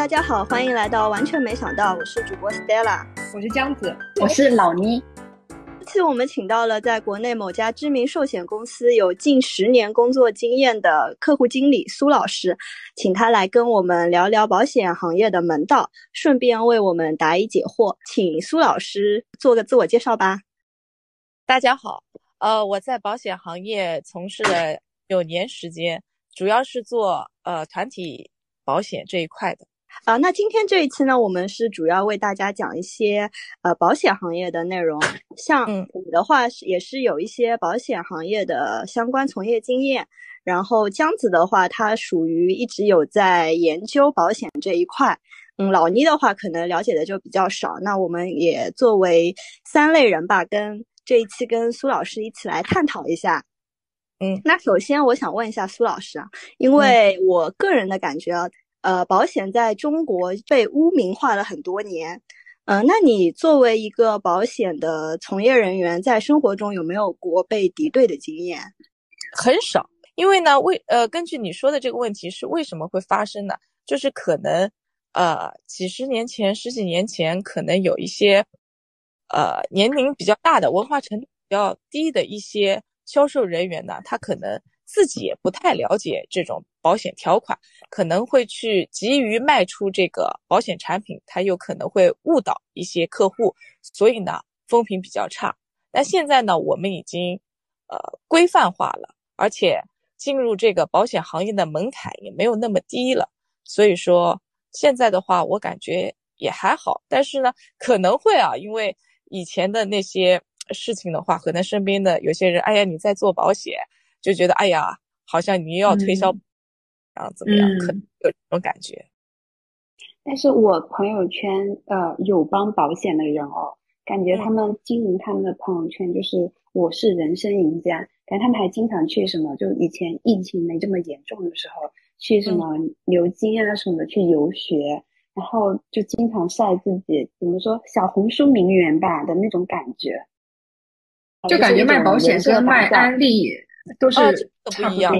大家好，欢迎来到完全没想到，我是主播 Stella，我是江子，我是老倪。这次我们请到了在国内某家知名寿险公司有近十年工作经验的客户经理苏老师，请他来跟我们聊聊保险行业的门道，顺便为我们答疑解惑。请苏老师做个自我介绍吧。大家好，呃，我在保险行业从事了九年时间，主要是做呃团体保险这一块的。啊，那今天这一期呢，我们是主要为大家讲一些呃保险行业的内容。像我的话是也是有一些保险行业的相关从业经验，然后江子的话，他属于一直有在研究保险这一块。嗯，老倪的话可能了解的就比较少。那我们也作为三类人吧，跟这一期跟苏老师一起来探讨一下。嗯，那首先我想问一下苏老师啊，因为我个人的感觉啊。呃，保险在中国被污名化了很多年，呃，那你作为一个保险的从业人员，在生活中有没有过被敌对的经验？很少，因为呢，为呃，根据你说的这个问题是为什么会发生呢？就是可能呃，几十年前、十几年前，可能有一些呃年龄比较大的、文化程度比较低的一些销售人员呢，他可能。自己也不太了解这种保险条款，可能会去急于卖出这个保险产品，他又可能会误导一些客户，所以呢，风评比较差。但现在呢，我们已经呃规范化了，而且进入这个保险行业的门槛也没有那么低了，所以说现在的话，我感觉也还好。但是呢，可能会啊，因为以前的那些事情的话，可能身边的有些人，哎呀，你在做保险。就觉得哎呀，好像你又要推销，然后怎么样，可能有这种感觉。但是我朋友圈呃有帮保险的人哦，感觉他们经营他们的朋友圈就是我是人生赢家，感觉他们还经常去什么，就以前疫情没这么严重的时候，去什么牛津啊什么的去游学，然后就经常晒自己怎么说小红书名媛吧的那种感觉，就感觉卖保险跟卖安利。都是不一样，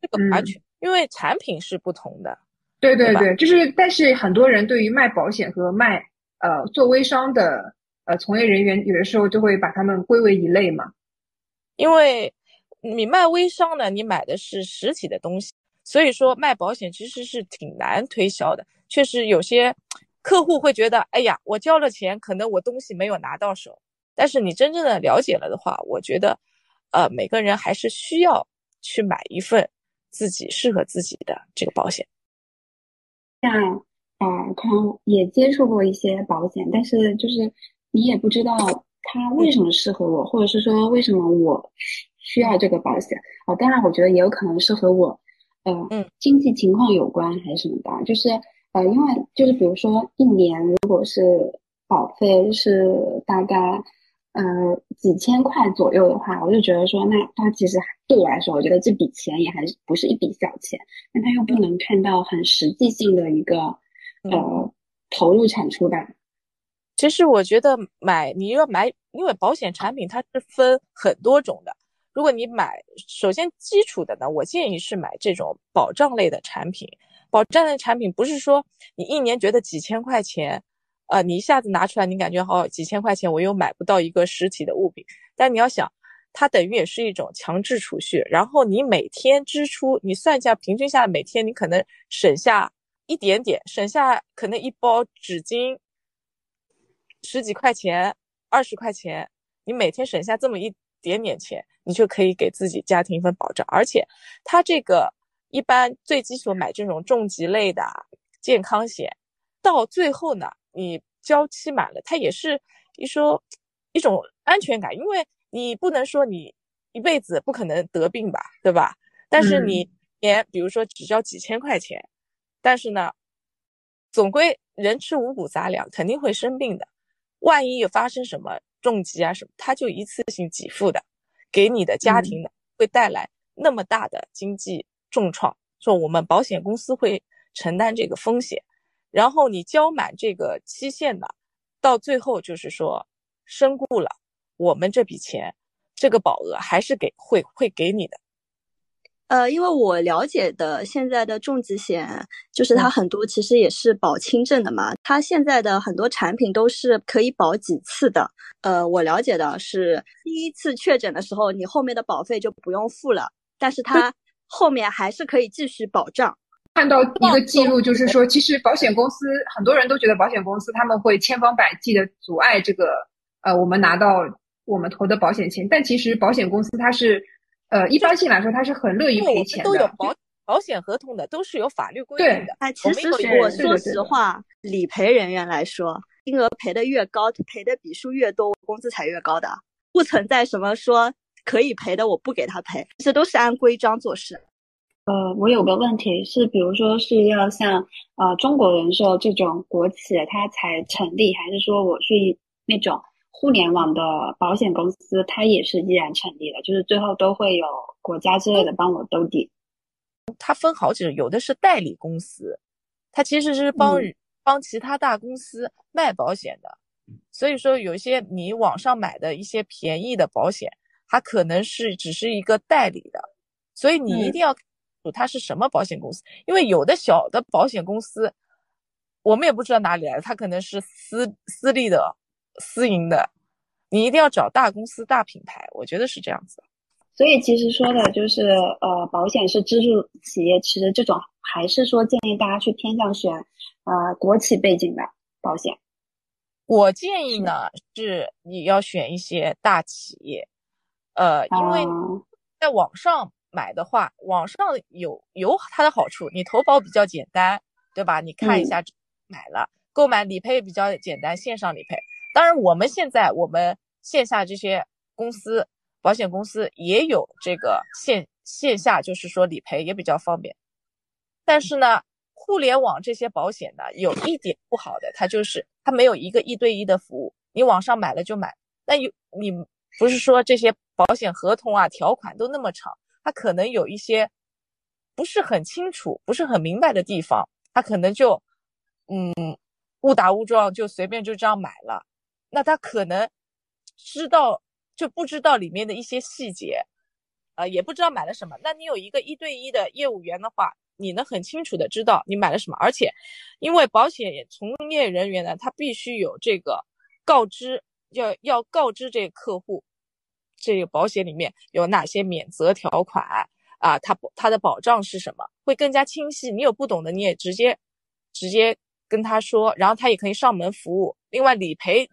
这个完全因为产品是不同的。对对对，就是，但是很多人对于卖保险和卖呃做微商的呃从业人员，有的时候就会把他们归为一类嘛。因为你卖微商呢，你买的是实体的东西，所以说卖保险其实是挺难推销的。确实有些客户会觉得，哎呀，我交了钱，可能我东西没有拿到手。但是你真正的了解了的话，我觉得。呃，每个人还是需要去买一份自己适合自己的这个保险。像啊，可能也接触过一些保险，但是就是你也不知道它为什么适合我，或者是说为什么我需要这个保险啊。当然，我觉得也有可能是和我呃经济情况有关还是什么的。就是呃，因为就是比如说一年如果是保费是大概。呃，几千块左右的话，我就觉得说，那它其实对我来说，我觉得这笔钱也还是不是一笔小钱。但它又不能看到很实际性的一个呃投入产出吧。其实我觉得买你要买，因为保险产品它是分很多种的。如果你买，首先基础的呢，我建议是买这种保障类的产品。保障类产品不是说你一年觉得几千块钱。呃，你一下子拿出来，你感觉好几千块钱，我又买不到一个实体的物品。但你要想，它等于也是一种强制储蓄。然后你每天支出，你算一下，平均下来每天你可能省下一点点，省下可能一包纸巾十几块钱、二十块钱，你每天省下这么一点点钱，你就可以给自己家庭一份保障。而且它这个一般最基础买这种重疾类的健康险，到最后呢。你交期满了，它也是一说一种安全感，因为你不能说你一辈子不可能得病吧，对吧？但是你年比如说只交几千块钱，但是呢，总归人吃五谷杂粮，肯定会生病的。万一有发生什么重疾啊什么，他就一次性给付的，给你的家庭呢会带来那么大的经济重创，说我们保险公司会承担这个风险。然后你交满这个期限的，到最后就是说身故了，我们这笔钱，这个保额还是给会会给你的。呃，因为我了解的现在的重疾险，就是它很多其实也是保轻症的嘛。它现在的很多产品都是可以保几次的。呃，我了解的是，第一次确诊的时候，你后面的保费就不用付了，但是它 后面还是可以继续保障。看到一个记录，就是说，其实保险公司很多人都觉得保险公司他们会千方百计的阻碍这个，呃，我们拿到我们投的保险钱。但其实保险公司它是，呃，一般性来说，它是很乐意赔钱的。都有保保险合同的，都是有法律规定的。哎，其实我说实话，理赔人员来说，金额赔的越高，赔的笔数越多，工资才越高的，不存在什么说可以赔的我不给他赔，这都是按规章做事。呃，我有个问题是，比如说是要像呃中国人寿这种国企它才成立，还是说我是那种互联网的保险公司，它也是依然成立的，就是最后都会有国家之类的帮我兜底。它分好几种，有的是代理公司，它其实是帮帮其他大公司卖保险的，所以说有一些你网上买的一些便宜的保险，它可能是只是一个代理的，所以你一定要。它是什么保险公司？因为有的小的保险公司，我们也不知道哪里来的，它可能是私私立的、私营的。你一定要找大公司、大品牌，我觉得是这样子。所以其实说的就是，呃，保险是支柱企业，其实这种还是说建议大家去偏向选，呃，国企背景的保险。我建议呢是你要选一些大企业，呃，因为在网上。买的话，网上有有它的好处，你投保比较简单，对吧？你看一下，买了购买理赔也比较简单，线上理赔。当然，我们现在我们线下这些公司，保险公司也有这个线线下，就是说理赔也比较方便。但是呢，互联网这些保险呢，有一点不好的，它就是它没有一个一对一的服务，你网上买了就买，那有你不是说这些保险合同啊条款都那么长。他可能有一些不是很清楚、不是很明白的地方，他可能就嗯误打误撞就随便就这样买了。那他可能知道就不知道里面的一些细节，呃，也不知道买了什么。那你有一个一对一的业务员的话，你能很清楚的知道你买了什么。而且，因为保险从业人员呢，他必须有这个告知，要要告知这个客户。这个保险里面有哪些免责条款啊？它它的保障是什么？会更加清晰。你有不懂的，你也直接直接跟他说，然后他也可以上门服务。另外理赔，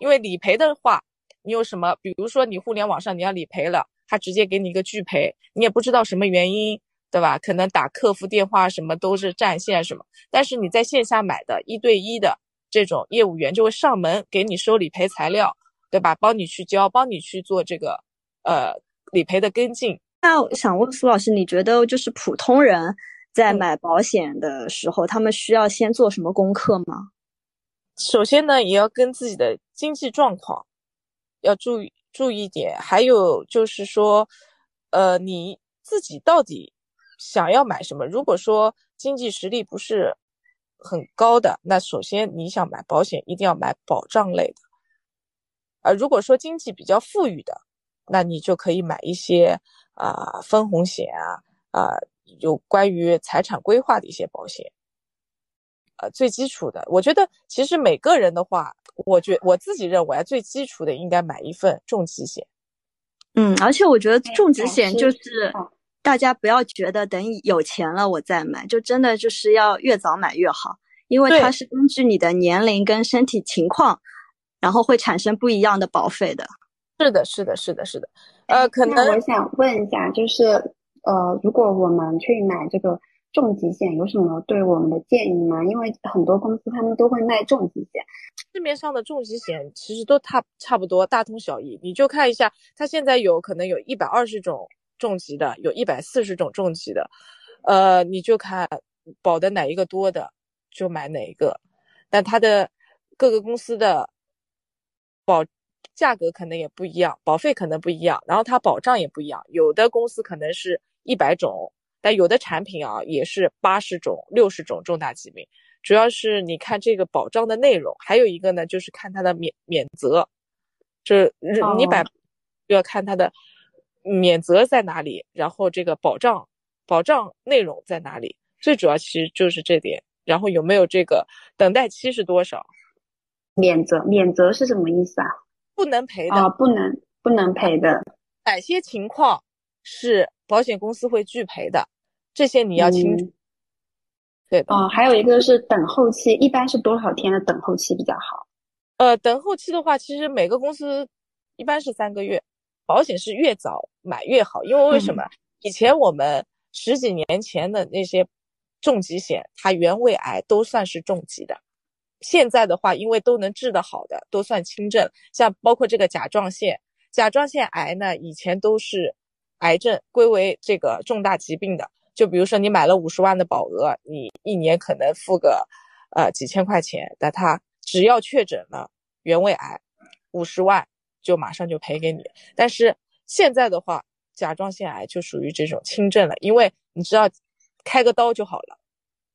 因为理赔的话，你有什么？比如说你互联网上你要理赔了，他直接给你一个拒赔，你也不知道什么原因，对吧？可能打客服电话什么都是占线什么。但是你在线下买的一对一的这种业务员就会上门给你收理赔材料。对吧？帮你去交，帮你去做这个，呃，理赔的跟进。那想问苏老师，你觉得就是普通人在买保险的时候，他们需要先做什么功课吗？首先呢，也要跟自己的经济状况要注意注意点，还有就是说，呃，你自己到底想要买什么？如果说经济实力不是很高的，那首先你想买保险，一定要买保障类的。呃，如果说经济比较富裕的，那你就可以买一些啊分红险啊啊，有关于财产规划的一些保险。呃，最基础的，我觉得其实每个人的话，我觉我自己认为啊，最基础的应该买一份重疾险。嗯，而且我觉得重疾险就是大家不要觉得等有钱了我再买，就真的就是要越早买越好，因为它是根据你的年龄跟身体情况。然后会产生不一样的保费的，是的，是的，是的，是的。呃，可能我想问一下，就是呃，如果我们去买这个重疾险，有什么对我们的建议吗？因为很多公司他们都会卖重疾险，市面上的重疾险其实都差差不多，大同小异。你就看一下，它现在有可能有一百二十种重疾的，有一百四十种重疾的，呃，你就看保的哪一个多的就买哪一个，但它的各个公司的。保价格可能也不一样，保费可能不一样，然后它保障也不一样。有的公司可能是一百种，但有的产品啊也是八十种、六十种重大疾病。主要是你看这个保障的内容，还有一个呢就是看它的免免责，这你把要看它的免责在哪里，然后这个保障保障内容在哪里？最主要其实就是这点。然后有没有这个等待期是多少？免责免责是什么意思啊？不能赔的啊，不能不能赔的。哪些情况是保险公司会拒赔的？这些你要清楚。对的。哦，还有一个是等候期，一般是多少天的等候期比较好？呃，等候期的话，其实每个公司一般是三个月。保险是越早买越好，因为为什么？以前我们十几年前的那些重疾险，它原位癌都算是重疾的。现在的话，因为都能治得好的，都算轻症。像包括这个甲状腺，甲状腺癌呢，以前都是癌症，归为这个重大疾病的。就比如说你买了五十万的保额，你一年可能付个呃几千块钱，但它只要确诊了原位癌，五十万。就马上就赔给你，但是现在的话，甲状腺癌就属于这种轻症了，因为你知道，开个刀就好了，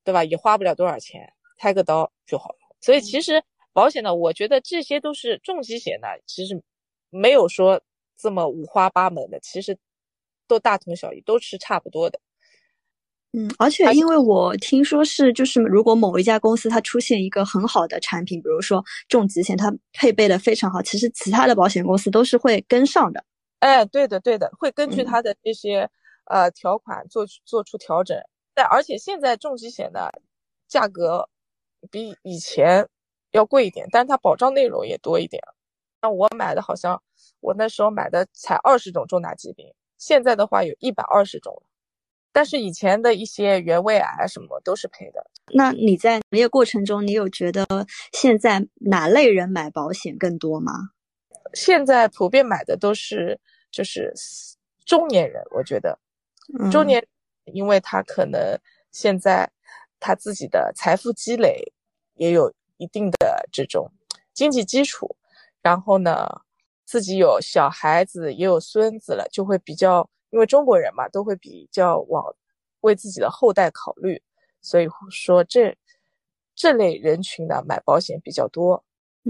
对吧？也花不了多少钱，开个刀就好了。所以其实保险呢，我觉得这些都是重疾险呢，其实没有说这么五花八门的，其实都大同小异，都是差不多的。嗯，而且因为我听说是，就是如果某一家公司它出现一个很好的产品，比如说重疾险，它配备的非常好，其实其他的保险公司都是会跟上的。哎，对的，对的，会根据它的这些呃条款做做出调整。但而且现在重疾险的价格比以前要贵一点，但是它保障内容也多一点。那我买的好像我那时候买的才二十种重大疾病，现在的话有一百二十种。但是以前的一些原位癌什么都是赔的。那你在从业过程中，你有觉得现在哪类人买保险更多吗？现在普遍买的都是就是中年人，我觉得中年，因为他可能现在他自己的财富积累也有一定的这种经济基础，然后呢自己有小孩子也有孙子了，就会比较。因为中国人嘛，都会比较往为自己的后代考虑，所以说这这类人群呢买保险比较多。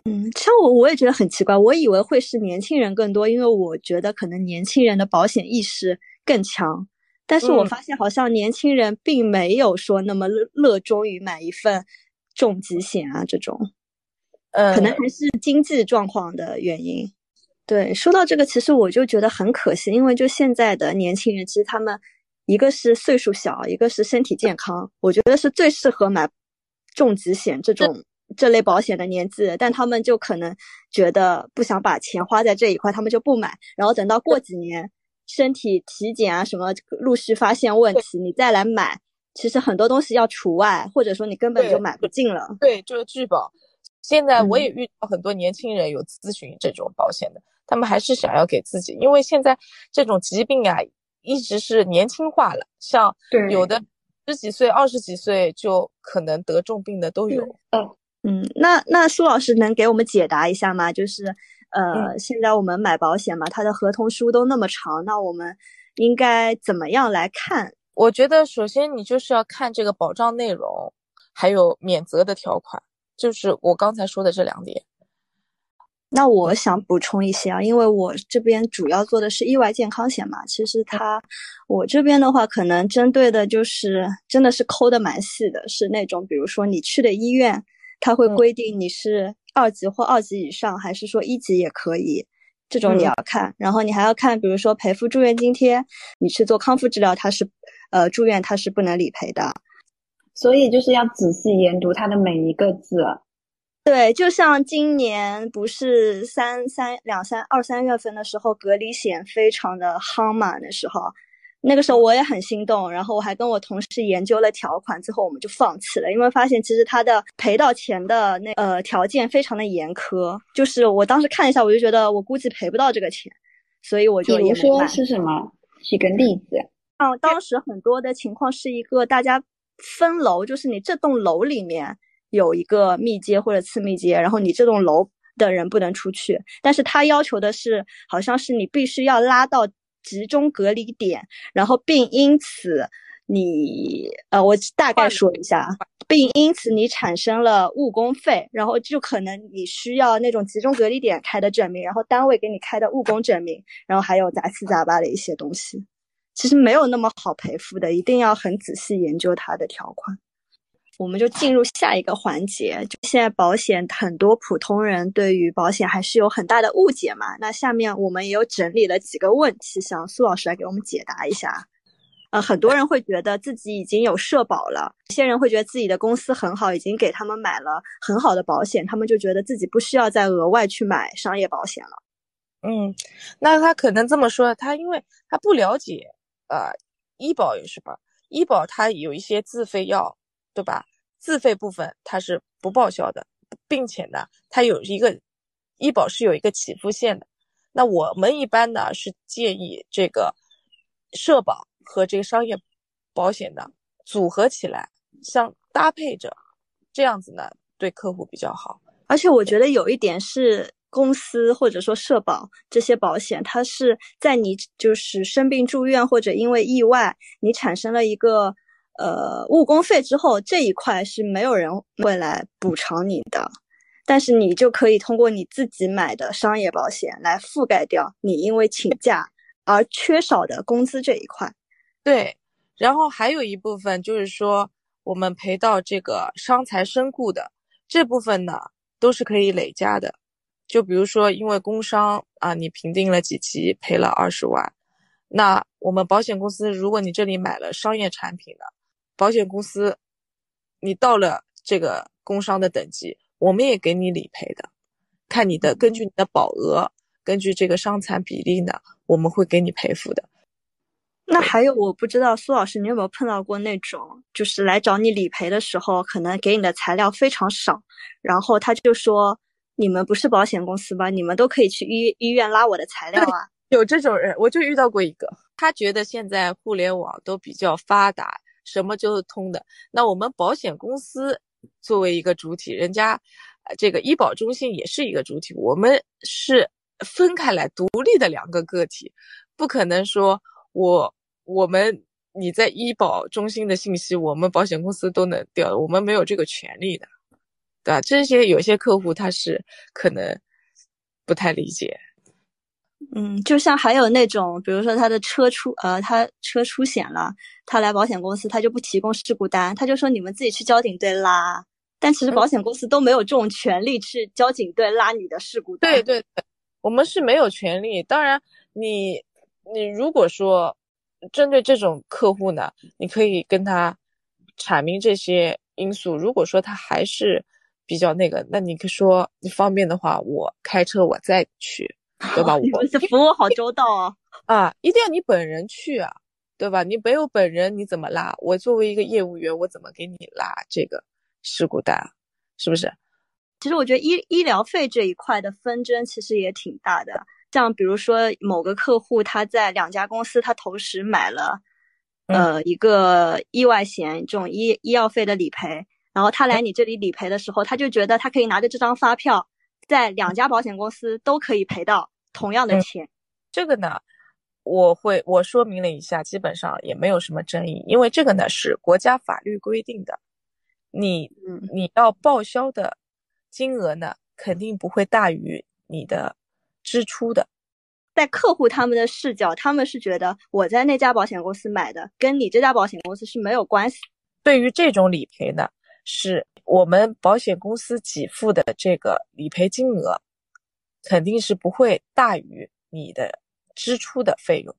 嗯，像我我也觉得很奇怪，我以为会是年轻人更多，因为我觉得可能年轻人的保险意识更强。但是我发现好像年轻人并没有说那么热热衷于买一份重疾险啊这种，呃，可能还是经济状况的原因。对，说到这个，其实我就觉得很可惜，因为就现在的年轻人，其实他们一个是岁数小，一个是身体健康，我觉得是最适合买重疾险这种这类保险的年纪，但他们就可能觉得不想把钱花在这一块，他们就不买，然后等到过几年身体体检啊什么陆续发现问题，你再来买，其实很多东西要除外，或者说你根本就买不进了。对，就是拒保。现在我也遇到很多年轻人有咨询这种保险的。他们还是想要给自己，因为现在这种疾病啊，一直是年轻化了。像有的十几岁、二十几岁就可能得重病的都有。嗯嗯，那那苏老师能给我们解答一下吗？就是呃，现在我们买保险嘛，它的合同书都那么长，那我们应该怎么样来看？我觉得首先你就是要看这个保障内容，还有免责的条款，就是我刚才说的这两点。那我想补充一些啊，因为我这边主要做的是意外健康险嘛。其实它，我这边的话，可能针对的就是真的是抠的蛮细的，是那种比如说你去的医院，它会规定你是二级或二级以上，还是说一级也可以，这种你要看。然后你还要看，比如说赔付住院津贴，你去做康复治疗，它是，呃，住院它是不能理赔的。所以就是要仔细研读它的每一个字。对，就像今年不是三三两三二三月份的时候，隔离险非常的夯嘛。那时候，那个时候我也很心动，然后我还跟我同事研究了条款，最后我们就放弃了，因为发现其实他的赔到钱的那呃条件非常的严苛。就是我当时看一下，我就觉得我估计赔不到这个钱，所以我就也没说是什么？举个例子。嗯当时很多的情况是一个大家分楼，就是你这栋楼里面。有一个密接或者次密接，然后你这栋楼的人不能出去，但是他要求的是，好像是你必须要拉到集中隔离点，然后并因此你呃，我大概说一下，并因此你产生了误工费，然后就可能你需要那种集中隔离点开的证明，然后单位给你开的误工证明，然后还有杂七杂八的一些东西。其实没有那么好赔付的，一定要很仔细研究它的条款。我们就进入下一个环节，就现在保险很多普通人对于保险还是有很大的误解嘛。那下面我们也有整理了几个问题，想苏老师来给我们解答一下。呃，很多人会觉得自己已经有社保了，有些人会觉得自己的公司很好，已经给他们买了很好的保险，他们就觉得自己不需要再额外去买商业保险了。嗯，那他可能这么说，他因为他不了解，呃，医保有什么？医保它有一些自费药，对吧？自费部分它是不报销的，并且呢，它有一个医保是有一个起付线的。那我们一般呢是建议这个社保和这个商业保险的组合起来，相搭配着，这样子呢对客户比较好。而且我觉得有一点是，公司或者说社保这些保险，它是在你就是生病住院或者因为意外，你产生了一个。呃，误工费之后这一块是没有人会来补偿你的，但是你就可以通过你自己买的商业保险来覆盖掉你因为请假而缺少的工资这一块。对，然后还有一部分就是说我们赔到这个伤残身故的这部分呢，都是可以累加的。就比如说因为工伤啊，你评定了几级赔了二十万，那我们保险公司如果你这里买了商业产品的。保险公司，你到了这个工伤的等级，我们也给你理赔的。看你的，根据你的保额，根据这个伤残比例呢，我们会给你赔付的。那还有，我不知道苏老师，你有没有碰到过那种，就是来找你理赔的时候，可能给你的材料非常少，然后他就说你们不是保险公司吧？你们都可以去医医院拉我的材料啊。有这种人，我就遇到过一个，他觉得现在互联网都比较发达。什么就是通的。那我们保险公司作为一个主体，人家这个医保中心也是一个主体，我们是分开来独立的两个个体，不可能说我我们你在医保中心的信息，我们保险公司都能调，我们没有这个权利的，对吧？这些有些客户他是可能不太理解。嗯，就像还有那种，比如说他的车出，呃，他车出险了，他来保险公司，他就不提供事故单，他就说你们自己去交警队拉。但其实保险公司都没有这种权利去交警队拉你的事故单。对对对，我们是没有权利。当然，你你如果说针对这种客户呢，你可以跟他阐明这些因素。如果说他还是比较那个，那你可以说你方便的话，我开车我再去。对吧？我们是服务好周到啊！啊，一定要你本人去啊，对吧？你没有本人，你怎么拉？我作为一个业务员，我怎么给你拉这个事故单？是不是？其实我觉得医医疗费这一块的纷争其实也挺大的。像比如说某个客户他在两家公司他同时买了，呃，一个意外险这种医医药费的理赔，然后他来你这里理赔的时候，他就觉得他可以拿着这张发票。在两家保险公司都可以赔到同样的钱，这个呢，我会我说明了一下，基本上也没有什么争议，因为这个呢是国家法律规定的，你你要报销的金额呢肯定不会大于你的支出的。在客户他们的视角，他们是觉得我在那家保险公司买的，跟你这家保险公司是没有关系。对于这种理赔呢，是。我们保险公司给付的这个理赔金额，肯定是不会大于你的支出的费用，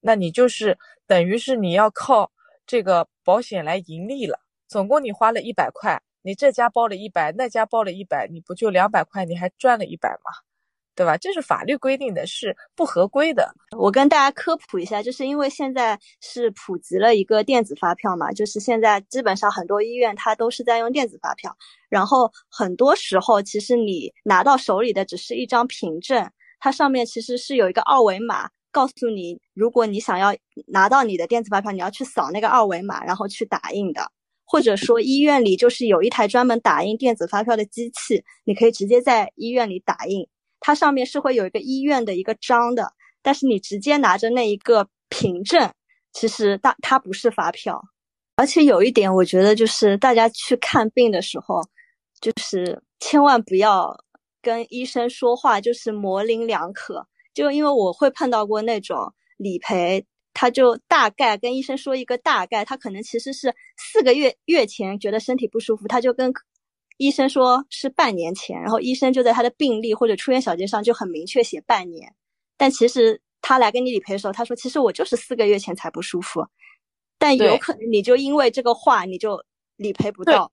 那你就是等于是你要靠这个保险来盈利了。总共你花了一百块，你这家报了一百，那家报了一百，你不就两百块？你还赚了一百吗？对吧？这是法律规定的，是不合规的。我跟大家科普一下，就是因为现在是普及了一个电子发票嘛，就是现在基本上很多医院它都是在用电子发票，然后很多时候其实你拿到手里的只是一张凭证，它上面其实是有一个二维码，告诉你如果你想要拿到你的电子发票，你要去扫那个二维码，然后去打印的，或者说医院里就是有一台专门打印电子发票的机器，你可以直接在医院里打印。它上面是会有一个医院的一个章的，但是你直接拿着那一个凭证，其实大它不是发票。而且有一点，我觉得就是大家去看病的时候，就是千万不要跟医生说话，就是模棱两可。就因为我会碰到过那种理赔他就大概跟医生说一个大概，他可能其实是四个月月前觉得身体不舒服，他就跟医生说是半年前，然后医生就在他的病历或者出院小结上就很明确写半年，但其实他来跟你理赔的时候，他说其实我就是四个月前才不舒服，但有可能你就因为这个话你就理赔不到。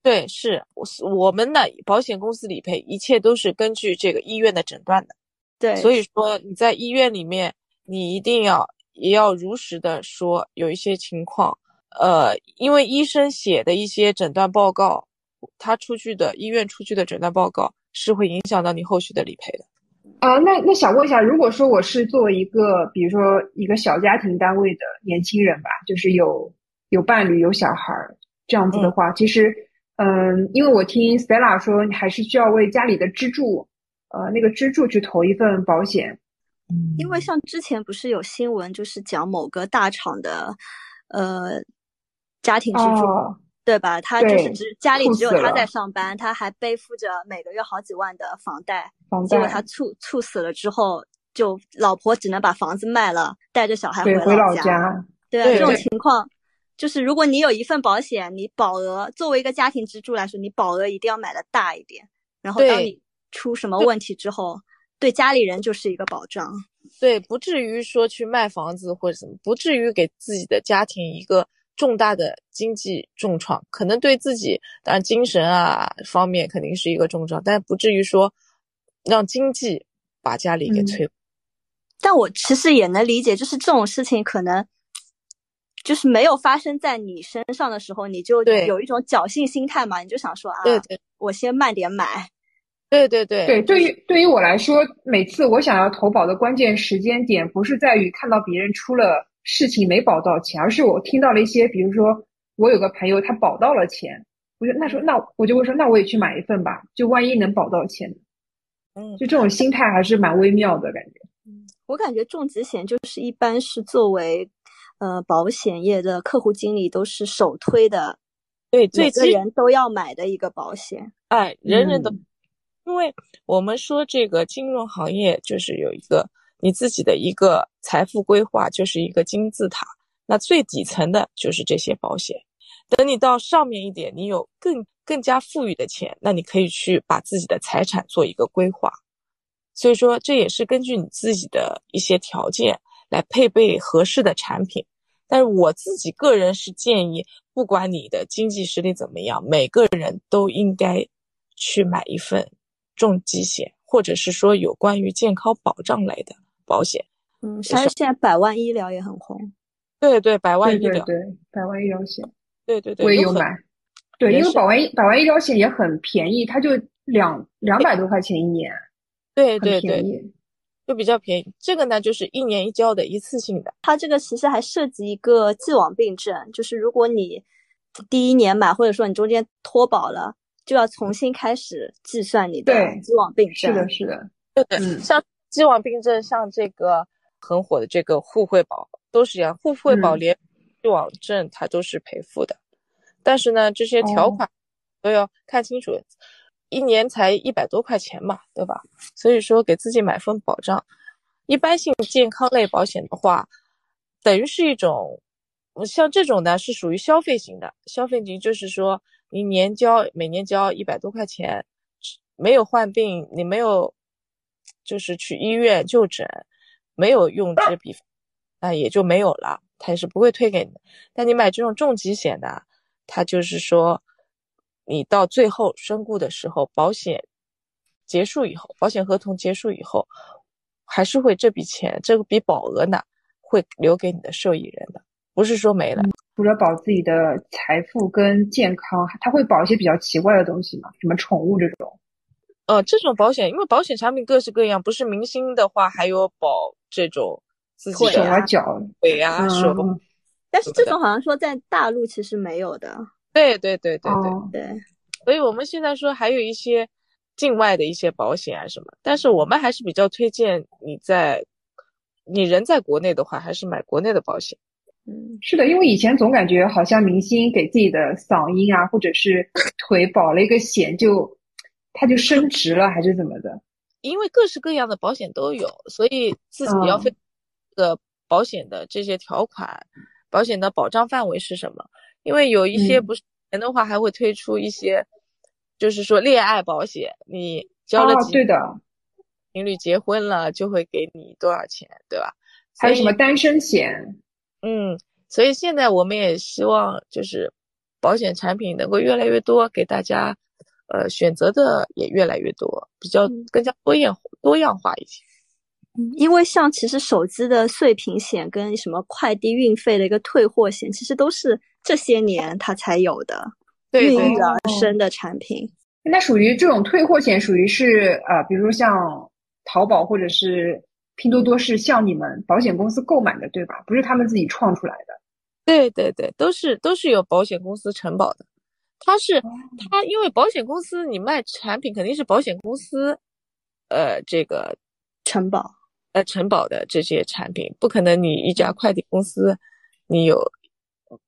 对，是我我们的保险公司理赔，一切都是根据这个医院的诊断的。对，所以说你在医院里面，你一定要也要如实的说，有一些情况，呃，因为医生写的一些诊断报告，他出具的医院出具的诊断报告是会影响到你后续的理赔的。啊，那那想问一下，如果说我是作为一个，比如说一个小家庭单位的年轻人吧，就是有有伴侣、有小孩儿这样子的话，其实。嗯，因为我听 Stella 说，你还是需要为家里的支柱，呃，那个支柱去投一份保险。因为像之前不是有新闻，就是讲某个大厂的，呃，家庭支柱，对吧？他就是只家里只有他在上班，他还背负着每个月好几万的房贷，结果他猝猝死了之后，就老婆只能把房子卖了，带着小孩回老家。对啊，这种情况。就是如果你有一份保险，你保额作为一个家庭支柱来说，你保额一定要买的大一点。然后当你出什么问题之后，对家里人就是一个保障。对，不至于说去卖房子或者怎么，不至于给自己的家庭一个重大的经济重创。可能对自己，当然精神啊方面肯定是一个重创，但不至于说让经济把家里给摧毁。但我其实也能理解，就是这种事情可能。就是没有发生在你身上的时候，你就有一种侥幸心态嘛，你就想说啊，对对，我先慢点买。对对对对，对于对于我来说，每次我想要投保的关键时间点，不是在于看到别人出了事情没保到钱，而是我听到了一些，比如说我有个朋友他保到了钱，我就那时候那我就会说，那我也去买一份吧，就万一能保到钱。嗯，就这种心态还是蛮微妙的感觉。嗯，我感觉重疾险就是一般是作为。呃，保险业的客户经理都是首推的，对，每个人都要买的一个保险。哎，人人都，因为我们说这个金融行业就是有一个你自己的一个财富规划，就是一个金字塔。那最底层的就是这些保险，等你到上面一点，你有更更加富裕的钱，那你可以去把自己的财产做一个规划。所以说，这也是根据你自己的一些条件。来配备合适的产品，但是我自己个人是建议，不管你的经济实力怎么样，每个人都应该去买一份重疾险，或者是说有关于健康保障类的保险。嗯，还有现在百万医疗也很红。对对，百万医疗，对百万医疗险，对对对，我也有买。对，因为百万百万医疗险也很便宜，它就两两百多块钱一年。对对对。就比较便宜，这个呢就是一年一交的一次性的。它这个其实还涉及一个既往病症，就是如果你第一年买，或者说你中间脱保了，就要重新开始计算你的既往病症。是的，是的，对嗯。像既往病症，像这个很火的这个互惠保都是一样，互惠保连既往症它都是赔付的，但是呢这些条款都要看清楚。一年才一百多块钱嘛，对吧？所以说给自己买份保障。一般性健康类保险的话，等于是一种，像这种呢是属于消费型的。消费型就是说，你年交每年交一百多块钱，没有患病，你没有就是去医院就诊，没有用这笔，那也就没有了，他也是不会退给你的。但你买这种重疾险的，他就是说。你到最后身故的时候，保险结束以后，保险合同结束以后，还是会这笔钱，这笔保额呢，会留给你的受益人的，不是说没了。除了保自己的财富跟健康，他会保一些比较奇怪的东西吗？什么宠物这种？呃，这种保险，因为保险产品各式各样，不是明星的话，还有保这种自己的手啊、脚、腿啊、手。但是这种好像说在大陆其实没有的。对对对对对对，所以我们现在说还有一些境外的一些保险啊什么，但是我们还是比较推荐你在你人在国内的话，还是买国内的保险。嗯，是的，因为以前总感觉好像明星给自己的嗓音啊或者是腿保了一个险，就他就升值了还是怎么的？因为各式各样的保险都有，所以自己要分个保险的这些条款，保险的保障范围是什么？因为有一些不是钱的话，还会推出一些，就是说恋爱保险，你交了对的，情侣结婚了就会给你多少钱，对吧？还有什么单身险？嗯，所以现在我们也希望就是保险产品能够越来越多，给大家呃选择的也越来越多，比较更加多样多样化一些。嗯，因为像其实手机的碎屏险跟什么快递运费的一个退货险，其实都是这些年它才有的孕育而生的产品。那属于这种退货险，属于是呃，比如像淘宝或者是。拼多多是向你们保险公司购买的，对吧？不是他们自己创出来的。对对对，都是都是有保险公司承保的。他是他，因为保险公司你卖产品肯定是保险公司，呃，这个承保呃承保的这些产品，不可能你一家快递公司你有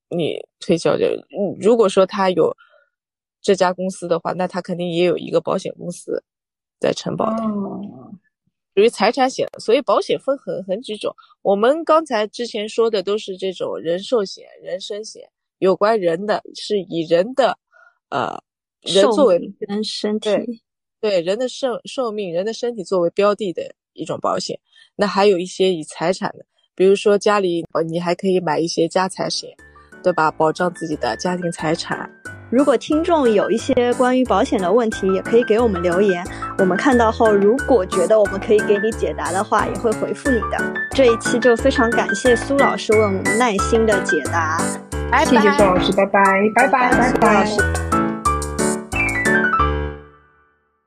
你推销的。如果说他有这家公司的话，那他肯定也有一个保险公司在承保的。属于财产险，所以保险分很很几种。我们刚才之前说的都是这种人寿险、人身险，有关人的，是以人的，呃，人作为人身体，对人的寿寿命、人的身体作为标的的一种保险。那还有一些以财产的，比如说家里，你还可以买一些家财险，对吧？保障自己的家庭财产。如果听众有一些关于保险的问题，也可以给我们留言。我们看到后，如果觉得我们可以给你解答的话，也会回复你的。这一期就非常感谢苏老师为我们耐心的解答，谢谢周老师，拜拜，拜拜，拜拜。